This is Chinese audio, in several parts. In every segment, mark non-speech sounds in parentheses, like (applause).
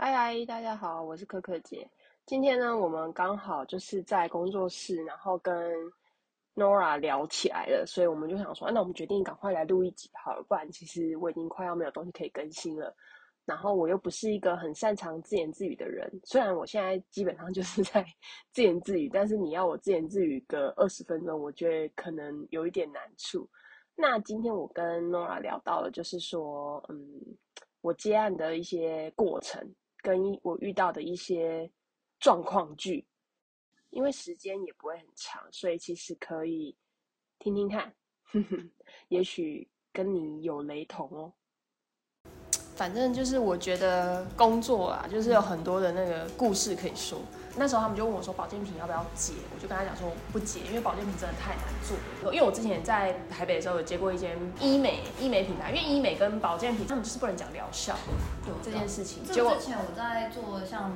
嗨嗨，大家好，我是可可姐。今天呢，我们刚好就是在工作室，然后跟 Nora 聊起来了，所以我们就想说，那我们决定赶快来录一集好了，不然其实我已经快要没有东西可以更新了。然后我又不是一个很擅长自言自语的人，虽然我现在基本上就是在 (laughs) 自言自语，但是你要我自言自语个二十分钟，我觉得可能有一点难处。那今天我跟 Nora 聊到了，就是说，嗯，我接案的一些过程，跟我遇到的一些状况剧，因为时间也不会很长，所以其实可以听听看，(laughs) 也许跟你有雷同哦。反正就是我觉得工作啊，就是有很多的那个故事可以说。那时候他们就问我说保健品要不要接，我就跟他讲说不接，因为保健品真的太难做。因为我之前在台北的时候有接过一间医美医美品牌，因为医美跟保健品他们就是不能讲疗效这件事情。结果之前我在做像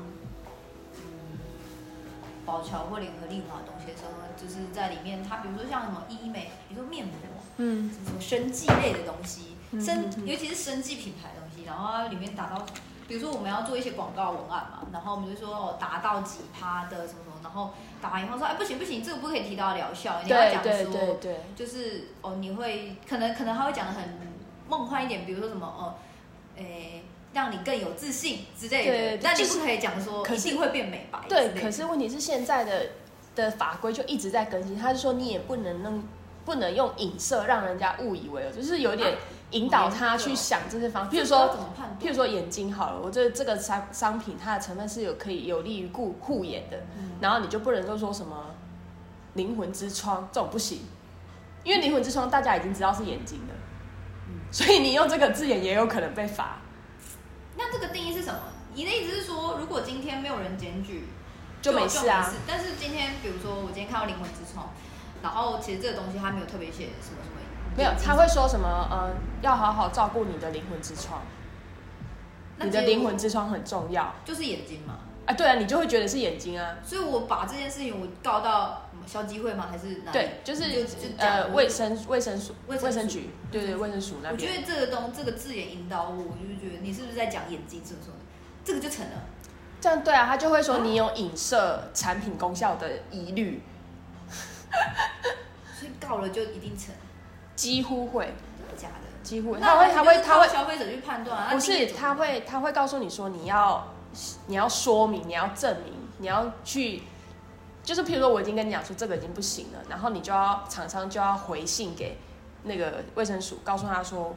嗯宝乔或联合利华的东西的时候，就是在里面，它比如说像什么医美，比如说面膜，嗯，什么生技类的东西，生尤其是生技品牌的东西，然后它里面打到。比如说我们要做一些广告文案嘛，然后我们就说哦达到几趴的什么什么，然后打完以后说哎不行不行，这个不可以提到疗效，你要讲说就是哦你会可能可能他会讲的很梦幻一点，比如说什么哦，诶让你更有自信之类的，那你不可以讲说一定会变美白。对，可是问题是现在的的法规就一直在更新，他是说你也不能弄不能用影射让人家误以为就是有点。引导他去想这些方，譬如说，譬如说眼睛好了，我这这个商商品它的成分是有可以有利于护护眼的，然后你就不能够说什么灵魂之窗这种不行，因为灵魂之窗大家已经知道是眼睛的，所以你用这个字眼也有可能被罚。那这个定义是什么？你的意思是说，如果今天没有人检举，就没事啊？但是今天，比如说我今天看到灵魂之窗，然后其实这个东西它没有特别写什么什么。没有，他会说什么？呃，要好好照顾你的灵魂之窗。你的灵魂之窗很重要，就是眼睛嘛。啊，对啊，你就会觉得是眼睛啊。所以我把这件事情我告到消基会吗？还是哪？对，就是呃卫生卫生署卫生局，对对卫生署那边。我觉得这个东这个字眼引导我，我就觉得你是不是在讲眼睛？是不是？这个就成了。这样对啊，他就会说你有影射产品功效的疑虑。所以告了就一定成。几乎会。假的，几乎他会他会他会消费者去判断，不是他会他会告诉你说你要你要说明你要证明你要去，就是譬如说我已经跟你讲说这个已经不行了，然后你就要厂商就要回信给那个卫生署，告诉他说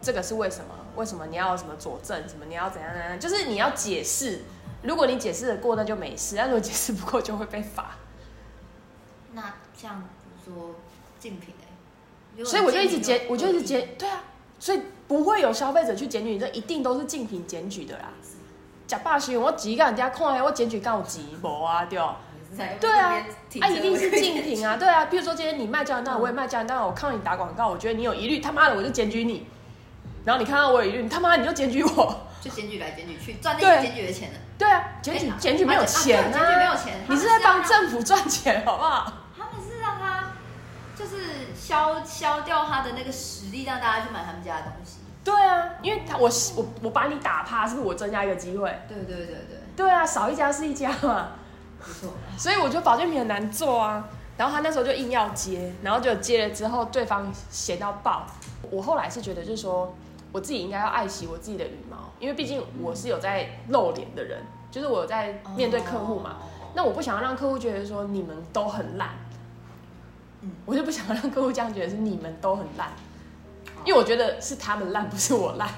这个是为什么为什么你要什么佐证什么你要怎样怎样，就是你要解释，如果你解释的过那就没事，但如果解释不过就会被罚。那像比如说竞品所以我就一直检，我就一直检，对啊，所以不会有消费者去检举，这一定都是竞品检举的啦。假霸行，我急干人家看，我检举告急无啊，对哦。对啊，啊一定是竞品啊，(laughs) 对啊。比如说今天你卖胶原蛋，我也卖胶原蛋，我看到你打广告，我觉得你有疑虑，他妈的我就检举你。然后你看到我有疑虑，他妈你就检举我。就检举来检举去，赚那些检举的钱呢？对啊，检举检举没有钱啊，检举没有钱，你是在帮政府赚钱，好不好？消消掉他的那个实力，让大家去买他们家的东西。对啊，因为他我我我把你打趴，是不是我增加一个机会？对对对对。对啊，少一家是一家嘛。没错。所以我觉得保健品很难做啊。然后他那时候就硬要接，然后就接了之后，对方闲到爆。我后来是觉得，就是说我自己应该要爱惜我自己的羽毛，因为毕竟我是有在露脸的人，就是我在面对客户嘛。那我不想要让客户觉得说你们都很烂。我就不想让客户这样觉得是你们都很烂，因为我觉得是他们烂，不是我烂。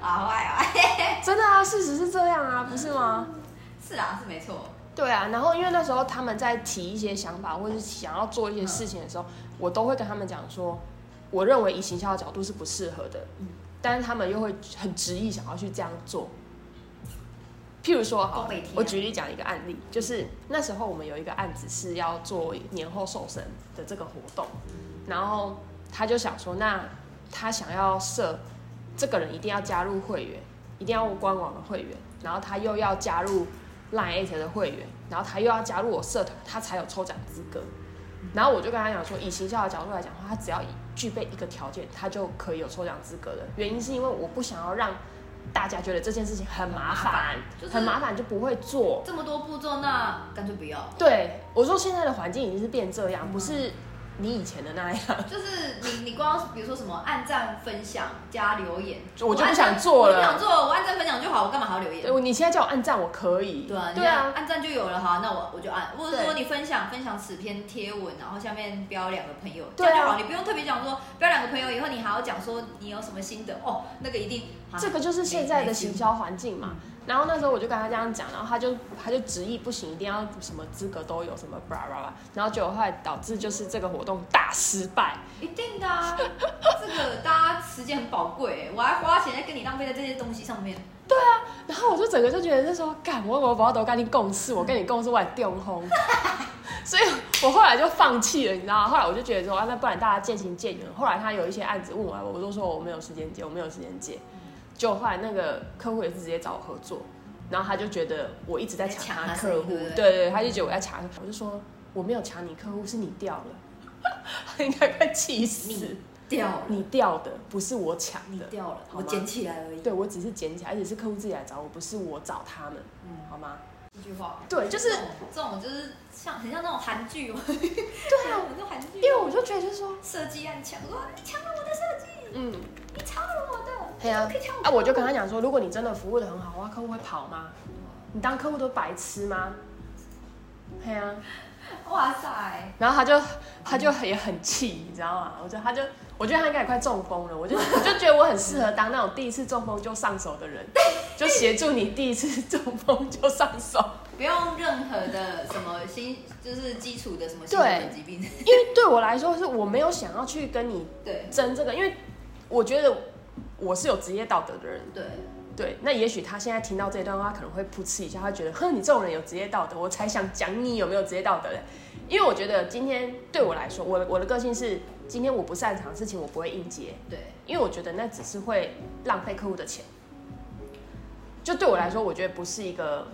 啊 (laughs) 坏啊！(laughs) 真的啊，事实是这样啊，不是吗？是啊，是没错。对啊，然后因为那时候他们在提一些想法，或者是想要做一些事情的时候，我都会跟他们讲说，我认为以行销的角度是不适合的，但是他们又会很执意想要去这样做。譬如说，好，我举例讲一个案例，就是那时候我们有一个案子是要做年后瘦身的这个活动，然后他就想说，那他想要设这个人一定要加入会员，一定要官网的会员，然后他又要加入 Line 的会员，然后他又要加入我社团，他才有抽奖资格。然后我就跟他讲说，以行销的角度来讲的话，他只要具备一个条件，他就可以有抽奖资格的。原因是因为我不想要让大家觉得这件事情很麻烦很麻烦，就是很麻烦就不会做。这么多步骤，那干脆不要。对我说，现在的环境已经是变这样，不是你以前的那样。就是你你光比如说什么按赞、分享、加留言，我就不想做了我就不想做，我按赞分享就好，我干嘛还要留言？对，你现在叫我按赞，我可以。对啊，对啊，按赞就有了哈，那我我就按，或者说你分享分享此篇贴文，然后下面标两个朋友，这样就好，你不用特别讲说标两个朋友以后，你还要讲说你有什么心得哦，那个一定。啊这个就是现在的行销环境嘛。然后那时候我就跟他这样讲，然后他就他就执意不行，一定要什么资格都有，什么巴拉巴拉，然后结果后来导致就是这个活动大失败。一定的啊，这个大家时间很宝贵，我还花钱在跟你浪费在这些东西上面。对啊然后我就整个就觉得是说，干我我不要都跟你共事，我跟你共事我还丢红，(laughs) 所以我后来就放弃了，你知道吗？后来我就觉得说，啊，那不然大家渐行渐远。后来他有一些案子问我，我都说我没有时间接，我没有时间接。就后来那个客户也是直接找我合作，然后他就觉得我一直在抢他客户，对对对对，他就觉得我在抢，我就说我没有抢你客户，是你掉了，他应该快气死你。掉了，你掉的不是我抢的，掉了，我捡起来而已。对我只是捡起来，而且是客户自己来找我，不是我找他们，嗯，好吗？一句话，对就是这种就是像很像那种韩剧哦。对啊，那 (laughs) 种韩剧。因为我就觉得就是说，设计案抢，说你抢了我的设计，嗯，你抄了我的，对啊啊，我就跟他讲说，如果你真的服务的很好的话，客户会跑吗？你当客户都白痴吗？对啊，哇塞，然后他就他就也很气，你知道吗？我觉得他就，我觉得他应该也快中风了。我就我就觉得我很适合当那种第一次中风就上手的人，就协助你第一次中风就上手。不用任何的什么心，就是基础的什么心对疾病。(laughs) 因为对我来说，是我没有想要去跟你对争这个，因为我觉得我是有职业道德的人。对，对，那也许他现在听到这一段话，可能会噗嗤一下，他觉得，哼，你这种人有职业道德，我才想讲你有没有职业道德的。因为我觉得今天对我来说，我我的个性是，今天我不擅长的事情，我不会应接，对，因为我觉得那只是会浪费客户的钱。就对我来说，我觉得不是一个，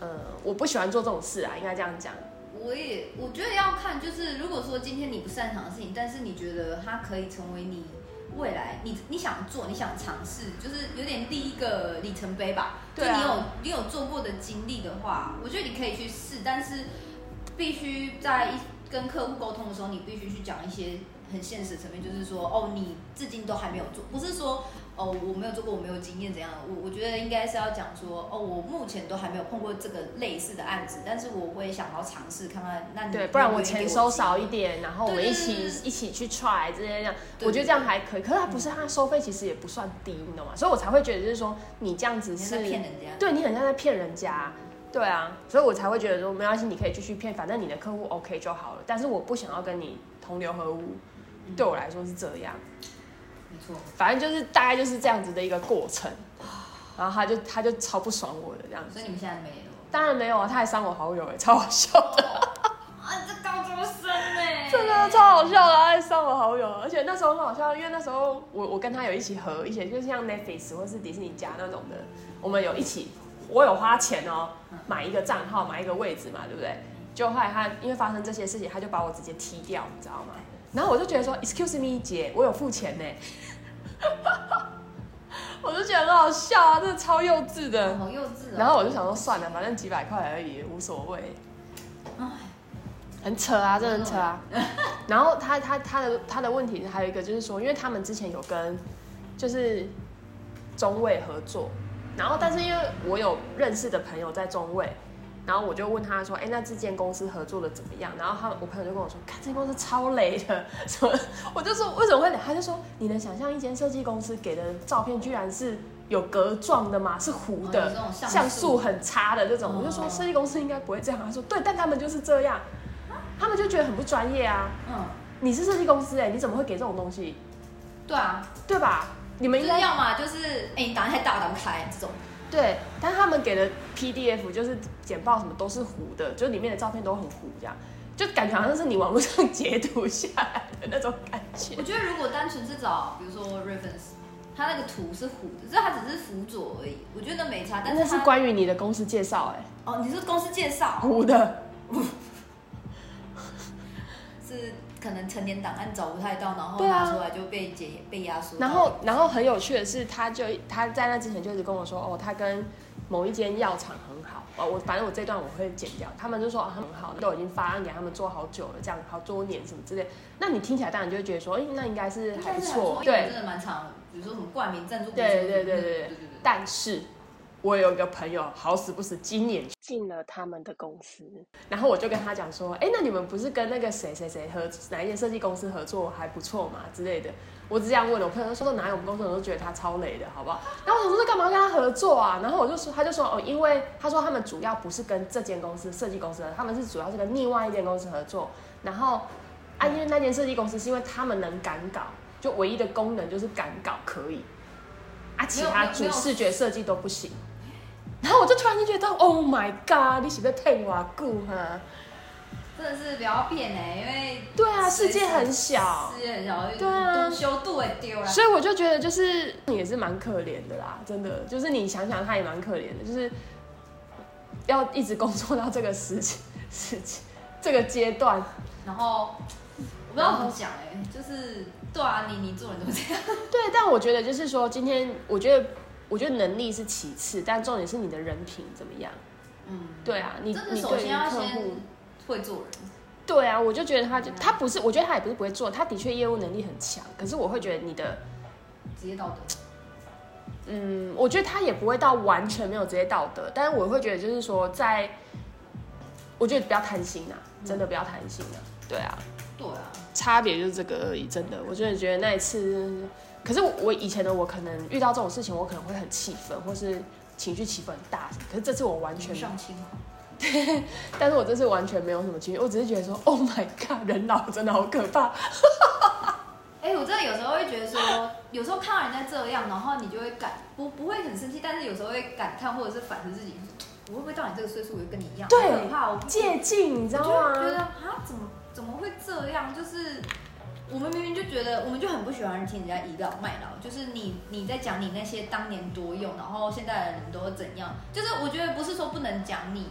呃，我不喜欢做这种事啊，应该这样讲。我也我觉得要看，就是如果说今天你不擅长的事情，但是你觉得它可以成为你未来你你想做、你想尝试，就是有点第一个里程碑吧。对啊就你有你有做过的经历的话，我觉得你可以去试，但是必须在一跟客户沟通的时候，你必须去讲一些很现实的层面，就是说哦，你至今都还没有做，不是说。哦，我没有做过，我没有经验，怎样？我我觉得应该是要讲说，哦，我目前都还没有碰过这个类似的案子，但是我会想要尝试看看。那你对，不然我钱收少一点，然后我们一起一起去 try 这些这样，我觉得这样还可以。可是他不是，他收费其实也不算低，你懂吗？所以我才会觉得就是说，你这样子是在骗人家。对你很像在骗人家。对啊，所以我才会觉得说没关系，你可以继续骗，反正你的客户 OK 就好了。但是我不想要跟你同流合污，嗯对我来说是这样。没错，反正就是大概就是这样子的一个过程，然后他就他就超不爽我的这样子所以。你们现在没有。当然没有啊，他还删我好友哎，超好笑的。啊，这高中生呢？真的超好笑的，他还删我好友，而且那时候很好笑，因为那时候我我跟他有一起合一些，就是像 Netflix 或是迪士尼家那种的，我们有一起，我有花钱哦，买一个账号，买一个位置嘛，对不对？就后来他因为发生这些事情，他就把我直接踢掉，你知道吗？然后我就觉得说，Excuse me，姐，我有付钱呢，(laughs) 我就觉得很好笑啊，真的超幼稚的。好幼稚哦。然后我就想说，算了，反正几百块而已，无所谓。哎，很扯啊，真的很扯啊。(laughs) 然后他他他的他的问题还有一个就是说，因为他们之前有跟就是中卫合作，然后但是因为我有认识的朋友在中卫，然后我就问他说，哎、那这间公司合作的怎么样？然后他我朋友就跟我说，看这间公司超雷的，什么？(laughs) 我就说为什么会雷？他就说你能想象一间设计公司给的照片居然是有格状的吗？是糊的像像素素很差的这种。哦我就说设计公司应该不会这样。他说对，但他们就是这样，他们就觉得很不专业啊。嗯，你是设计公司哎、你怎么会给这种东西？对啊，对吧？你们就是应该要么就是哎，你档案太大，打不开这种。对，但他们给的 PDF 就是简报什么都是糊的，就里面的照片都很糊，这样就感觉好像是你网络上截图下来的那种感觉我。觉得如果单纯是找，比如说 reference，它那个图是糊的，这它只是辅佐而已，我觉得没差。但那是是关于你的公司介绍哎、哦，你是公司介绍糊的。(laughs) 是可能成年档案找不太到，然后拿出来就被解被压缩。然后然后很有趣的是，他就他在那之前就一直跟我说，哦，他跟某一间药厂很好，我我反正我这段我会剪掉。他们就说啊很好，都已经发案给他们做好久了，这样好多年什么之类。那你听起来当然就觉得说，哎，那应该是还不错，对，真的蛮长。比如说什么冠名赞助，对对对对对对。但是。我有一个朋友，好死不死，今年进了他们的公司，然后我就跟他讲说，哎，那你们不是跟那个谁谁谁合哪一间设计公司合作还不错嘛之类的。我只这样问了，我朋友说哪有我们公司我都觉得他超雷的，好不好？然后我想说干嘛跟他合作啊？然后我就说，他就说哦，因为他说他们主要不是跟这间公司设计公司，他们是主要是跟另外一间公司合作。然后啊，因为那间设计公司是因为他们能赶稿，就唯一的功能就是赶稿可以，啊，其他主视觉设计都不行。然后我就突然间觉得，Oh my god，你是在骗我顾哈？真的是不要骗哎、因为对啊，世界很小，世界很小，对啊多修度也丢了。所以我就觉得就是也是蛮可怜的啦，真的，就是你想想他也蛮可怜的，就是要一直工作到这个时期时期这个阶段，然后我不知道怎么讲哎、就是对啊，你你做人怎么这样？对，但我觉得就是说，今天我觉得我觉得能力是其次，但重点是你的人品怎么样。嗯，对啊，你你对于先要先客户，会做人。对啊，我就觉得他就他不是，我觉得他也不是不会做，他的确业务能力很强，可是我会觉得你的，职业道德，嗯，我觉得他也不会到完全没有职业道德，但是我会觉得就是说在，我觉得不要贪心啊，真的不要贪心啊，对啊，对啊，差别就是这个而已，真的，我真的觉得那一次，可是我以前的我可能遇到这种事情，我可能会很气愤，或是情绪起伏很大，可是这次我完全全上青狂。(laughs) 但是我这次完全没有什么情绪，我只是觉得说，Oh my god，人老真的好可怕。哎、我真的有时候会觉得说，有时候看到人家这样，然后你就会感不不会很生气，但是有时候会感叹或者是反思自己，我会不会到你这个岁数也跟你一样？对好可怕，我不借镜，你知道我就会觉得吗？啊，怎么怎么会这样？就是我们明明就觉得，我们就很不喜欢听人家倚老卖老，就是你你在讲你那些当年多用，然后现在的人都怎样？就是我觉得不是说不能讲你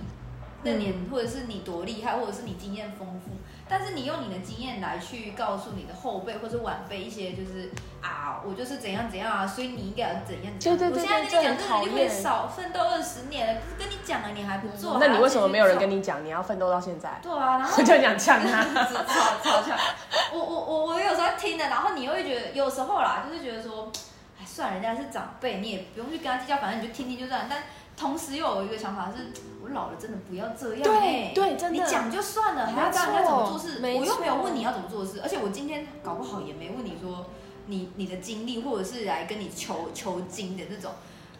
那年，嗯或者是你多厉害，或者是你经验丰富，但是你用你的经验来去告诉你的后辈或者晚辈一些，就是啊，我就是怎样怎样啊，所以你应该要怎样怎样。对对对我现在跟对你讲这个，这很讨你就会厌少奋斗二十年了，跟你讲了，你还不做，那你为什么没有人跟你？你讲你要奋斗到现在？对啊，然后我就想呛他。超超强。我我我我有时候听的，然后你会觉得有时候啦，就是觉得说，哎，算了，人家是长辈，你也不用去跟他计较，反正你就听听就这样。但同时又有一个想法是，我老了真的不要这样、对欸，对真的你讲就算了，还要教人家怎么做事，我又没有问你要怎么做事，而且我今天搞不好也没问你说你你的经历，或者是来跟你求求经的那种。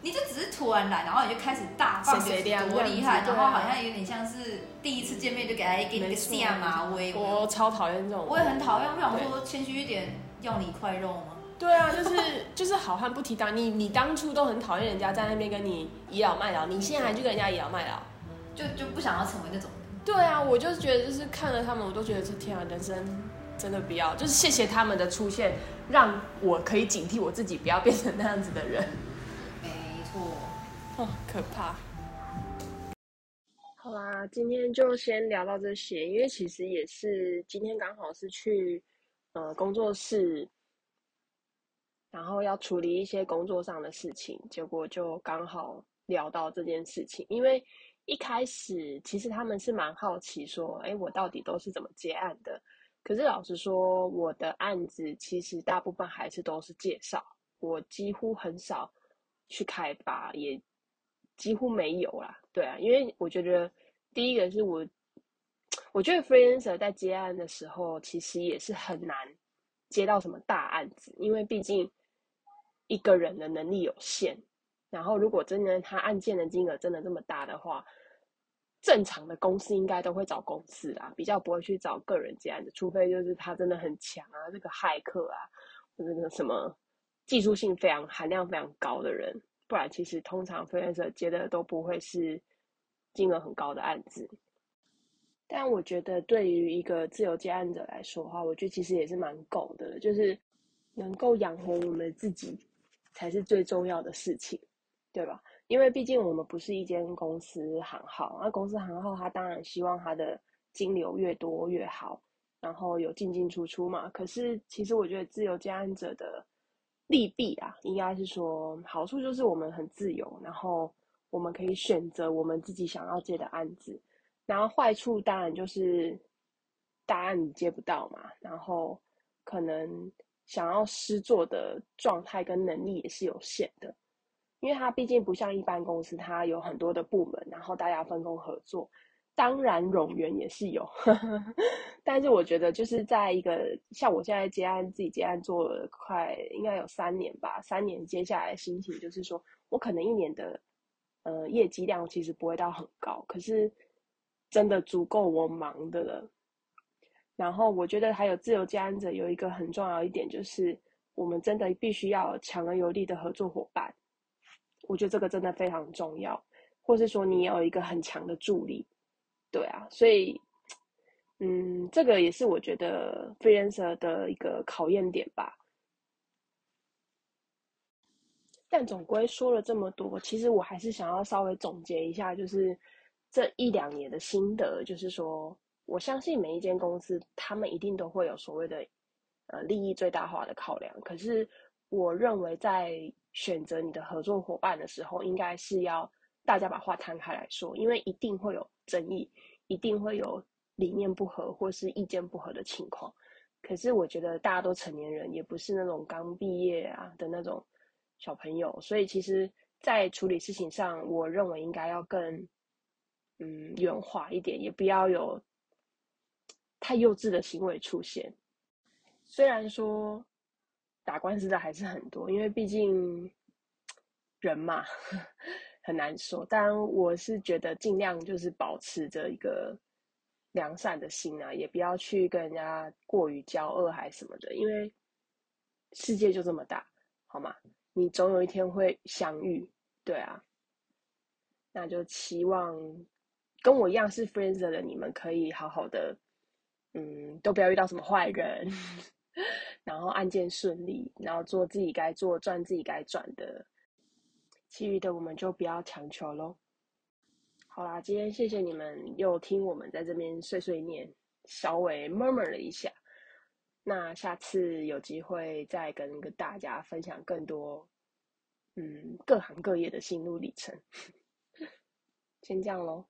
你就只是突然来，然后你就开始大放谁谁就是亮多厉害，然后好像有点像是第一次见面就给他给你个下马威，我超讨厌这种。我也很讨厌，我想说谦虚一点，要你一块肉吗？对啊，就是 (laughs) 就是好汉不提当你你当初都很讨厌人家在那边跟你倚老卖老，你现在还去跟人家倚老卖老。就就不想要成为那种人。对啊，我就觉得就是看了他们，我都觉得这天啊，人生真的不要，就是谢谢他们的出现，让我可以警惕我自己，不要变成那样子的人。错，哦，可怕。好啦，今天就先聊到这些，因为其实也是今天刚好是去呃工作室，然后要处理一些工作上的事情，结果就刚好聊到这件事情。因为一开始其实他们是蛮好奇说，哎，我到底都是怎么接案的？可是老实说，我的案子其实大部分还是都是介绍，我几乎很少去开发，也几乎没有啦。对啊，因为我觉得第一个是我，我觉得 freelancer 在接案的时候，其实也是很难接到什么大案子，因为毕竟一个人的能力有限。然后，如果真的他案件的金额真的这么大的话，正常的公司应该都会找公司啦，比较不会去找个人接案子，除非就是他真的很强啊，这个骇客啊，或者那个什么技术性非常含量非常高的人，不然其实通常 freelancer 接的都不会是金额很高的案子。但我觉得对于一个自由接案者来说的话，我觉得其实也是蛮够的，就是能够养活我们自己才是最重要的事情，对吧？因为毕竟我们不是一间公司行号，那公司行号它当然希望它的金流越多越好，然后有进进出出嘛。可是其实我觉得自由接案者的利弊啊，应该是说好处就是我们很自由，然后我们可以选择我们自己想要接的案子。然后坏处当然就是答案你接不到嘛，然后可能想要施作的状态跟能力也是有限的。因为它毕竟不像一般公司，它有很多的部门，然后大家分工合作。当然，冗员也是有，(laughs) 但是我觉得就是在一个像我现在接案，自己接案做了快应该有三年吧，三年接下来的心情就是说我可能一年的呃业绩量其实不会到很高，可是真的足够我忙的了。然后我觉得还有自由接案者有一个很重要一点，就是我们真的必须要强而有力的合作伙伴。我觉得这个真的非常重要，或是说你有一个很强的助力，对啊，所以，嗯，这个也是我觉得 freelancer 的一个考验点吧。但总归说了这么多，其实我还是想要稍微总结一下，就是这一两年的心得，就是说，我相信每一间公司，他们一定都会有所谓的呃利益最大化的考量，可是我认为在选择你的合作伙伴的时候，应该是要大家把话摊开来说，因为一定会有争议，一定会有理念不合或是意见不合的情况。可是我觉得大家都成年人，也不是那种刚毕业啊的那种小朋友，所以其实，在处理事情上，我认为应该要更嗯圆滑一点，也不要有太幼稚的行为出现。虽然说。打官司的还是很多，因为毕竟人嘛 (laughs) 很难说。当然，我是觉得尽量就是保持着一个良善的心啊，也不要去跟人家过于交恶还什么的。因为世界就这么大，好吗？你总有一天会相遇，对啊。那就期望跟我一样是 friends 的你们可以好好的，嗯，都不要遇到什么坏人。(laughs) 然后案件顺利，然后做自己该做、赚自己该赚的，其余的我们就不要强求喽。好啦，今天谢谢你们又听我们在这边碎碎念，稍微 murmur 了一下。那下次有机会再跟大家分享更多，嗯，各行各业的心路历程。(laughs) 先这样喽。